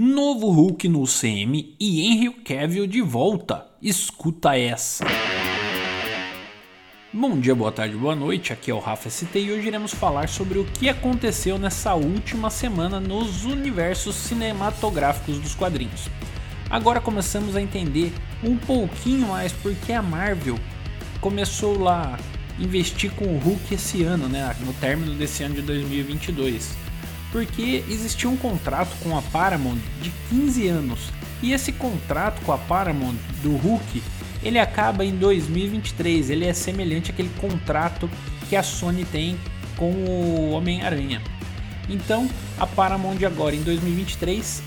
Novo Hulk no CM e Henry Cavill de volta. Escuta essa. Bom dia, boa tarde, boa noite. Aqui é o Rafa ST e hoje iremos falar sobre o que aconteceu nessa última semana nos universos cinematográficos dos quadrinhos. Agora começamos a entender um pouquinho mais porque a Marvel começou lá a investir com o Hulk esse ano, né, no término desse ano de 2022 porque existia um contrato com a Paramount de 15 anos e esse contrato com a Paramount do Hulk ele acaba em 2023. Ele é semelhante àquele contrato que a Sony tem com o Homem-Aranha. Então a Paramount agora em 2023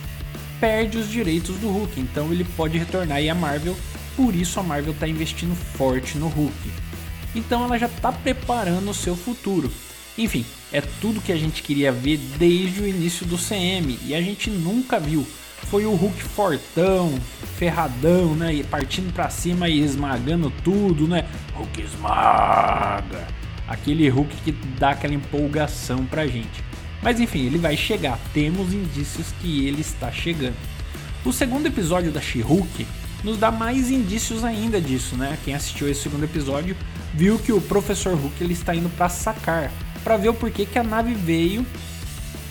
perde os direitos do Hulk, então ele pode retornar e a Marvel, por isso a Marvel está investindo forte no Hulk. Então ela já está preparando o seu futuro. Enfim, é tudo que a gente queria ver desde o início do CM e a gente nunca viu. Foi o Hulk fortão, ferradão, né? E partindo para cima e esmagando tudo, né? Hulk esmaga. Aquele Hulk que dá aquela empolgação pra gente. Mas enfim, ele vai chegar. Temos indícios que ele está chegando. O segundo episódio da She-Hulk nos dá mais indícios ainda disso, né? Quem assistiu esse segundo episódio viu que o Professor Hulk ele está indo para sacar para ver o porquê que a nave veio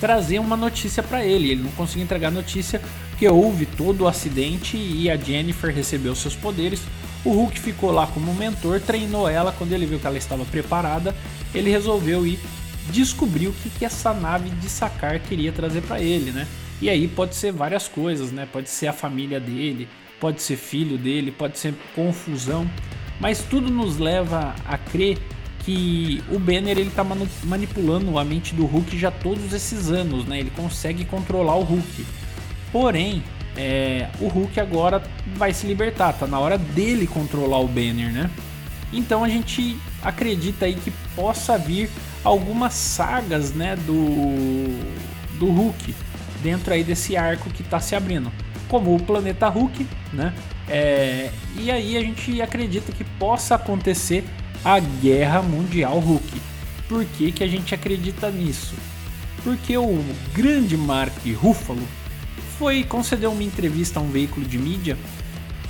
trazer uma notícia para ele. Ele não conseguiu entregar a notícia porque houve todo o acidente e a Jennifer recebeu seus poderes. O Hulk ficou lá como mentor, treinou ela. Quando ele viu que ela estava preparada, ele resolveu ir descobrir o que, que essa nave de Sakar queria trazer para ele, né? E aí pode ser várias coisas, né? Pode ser a família dele, pode ser filho dele, pode ser confusão, mas tudo nos leva a crer que o Banner ele tá manipulando a mente do Hulk já todos esses anos, né? Ele consegue controlar o Hulk. Porém, é, o Hulk agora vai se libertar, tá na hora dele controlar o Banner, né? Então a gente acredita aí que possa vir algumas sagas, né, do do Hulk dentro aí desse arco que está se abrindo, como o planeta Hulk, né? É, e aí a gente acredita que possa acontecer a Guerra Mundial Hulk. Por que, que a gente acredita nisso? Porque o grande Mark Ruffalo foi conceder uma entrevista a um veículo de mídia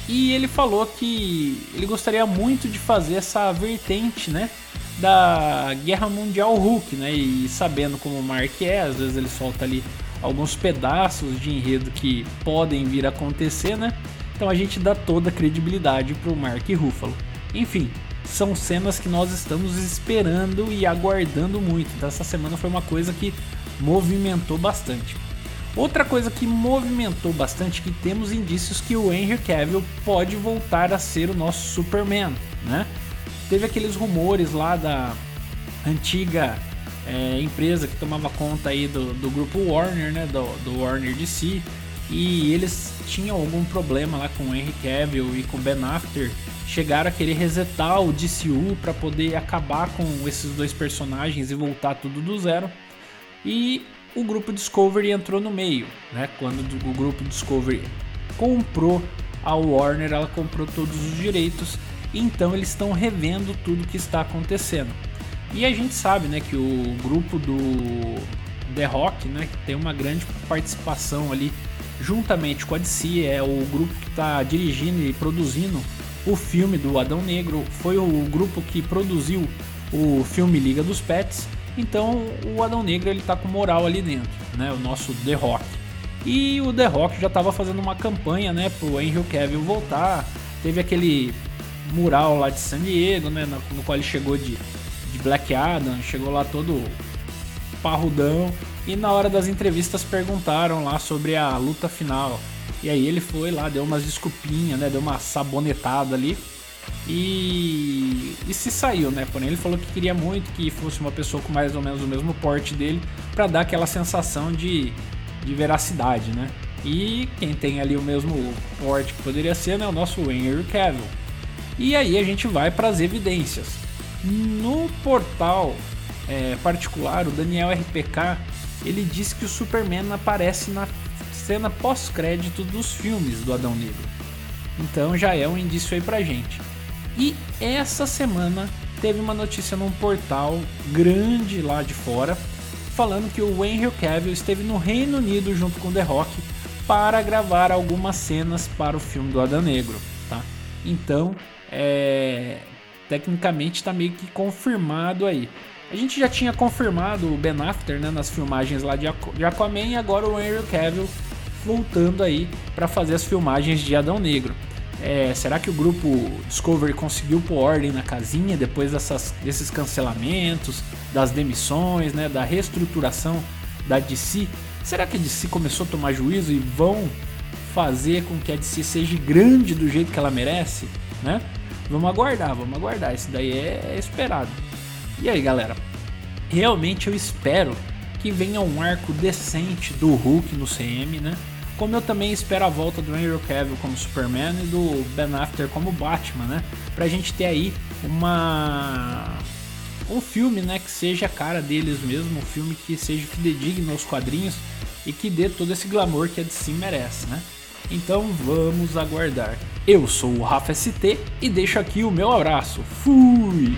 e ele falou que ele gostaria muito de fazer essa vertente, né, da Guerra Mundial Hulk, né? E sabendo como o Mark é, às vezes ele solta ali alguns pedaços de enredo que podem vir a acontecer, né? Então a gente dá toda a credibilidade pro Mark Ruffalo. Enfim, são cenas que nós estamos esperando e aguardando muito. Então essa semana foi uma coisa que movimentou bastante. Outra coisa que movimentou bastante que temos indícios que o Henry Cavill pode voltar a ser o nosso Superman, né? Teve aqueles rumores lá da antiga é, empresa que tomava conta aí do, do grupo Warner, né? Do, do Warner DC e eles tinham algum problema lá com o Henry Cavill e com o Ben Affleck chegaram a querer resetar o DCU para poder acabar com esses dois personagens e voltar tudo do zero. E o grupo Discovery entrou no meio, né? Quando o grupo Discovery comprou a Warner, ela comprou todos os direitos, então eles estão revendo tudo que está acontecendo. E a gente sabe, né, que o grupo do The Rock, né, que tem uma grande participação ali, juntamente com a DC, é o grupo que está dirigindo e produzindo o filme do Adão Negro, foi o grupo que produziu o filme Liga dos Pets, então o Adão Negro ele tá com moral ali dentro, né? O nosso The Rock. E o The Rock já estava fazendo uma campanha, né, pro Henry Cavill voltar. Teve aquele mural lá de San Diego, né, no, no qual ele chegou de, de Black Adam, chegou lá todo parrudão. E na hora das entrevistas perguntaram lá sobre a luta final. E aí ele foi lá, deu umas desculpinhas, né? Deu uma sabonetada ali. E, e se saiu, né? Porém, ele falou que queria muito que fosse uma pessoa com mais ou menos o mesmo porte dele para dar aquela sensação de, de veracidade, né? E quem tem ali o mesmo porte que poderia ser, né? O nosso Henry Cavill. E aí a gente vai para as evidências. No portal é, particular, o Daniel RPK, ele disse que o Superman aparece na cena pós-crédito dos filmes do Adão Negro. Então já é um indício aí pra gente. E essa semana teve uma notícia num portal grande lá de fora falando que o Henry Cavill esteve no Reino Unido junto com The Rock para gravar algumas cenas para o filme do Adão Negro, tá? Então, é, tecnicamente está meio que confirmado aí. A gente já tinha confirmado o Ben After né, nas filmagens lá de Aquaman e agora o Henry Cavill voltando aí para fazer as filmagens de Adão Negro. É, será que o grupo Discovery conseguiu pôr ordem na casinha depois dessas, desses cancelamentos, das demissões, né, da reestruturação da DC? Será que a DC começou a tomar juízo e vão fazer com que a DC seja grande do jeito que ela merece? Né? Vamos aguardar, vamos aguardar. Isso daí é, esperado. E aí, galera? Realmente eu espero que venha um arco decente do Hulk no CM, né? Como eu também espero a volta do Henry Cavill como Superman e do Ben Affleck como Batman, né? Pra gente ter aí uma um filme, né, que seja a cara deles mesmo, um filme que seja fidedigno aos quadrinhos e que dê todo esse glamour que a DC merece, né? Então vamos aguardar. Eu sou o Rafa ST e deixo aqui o meu abraço. Fui!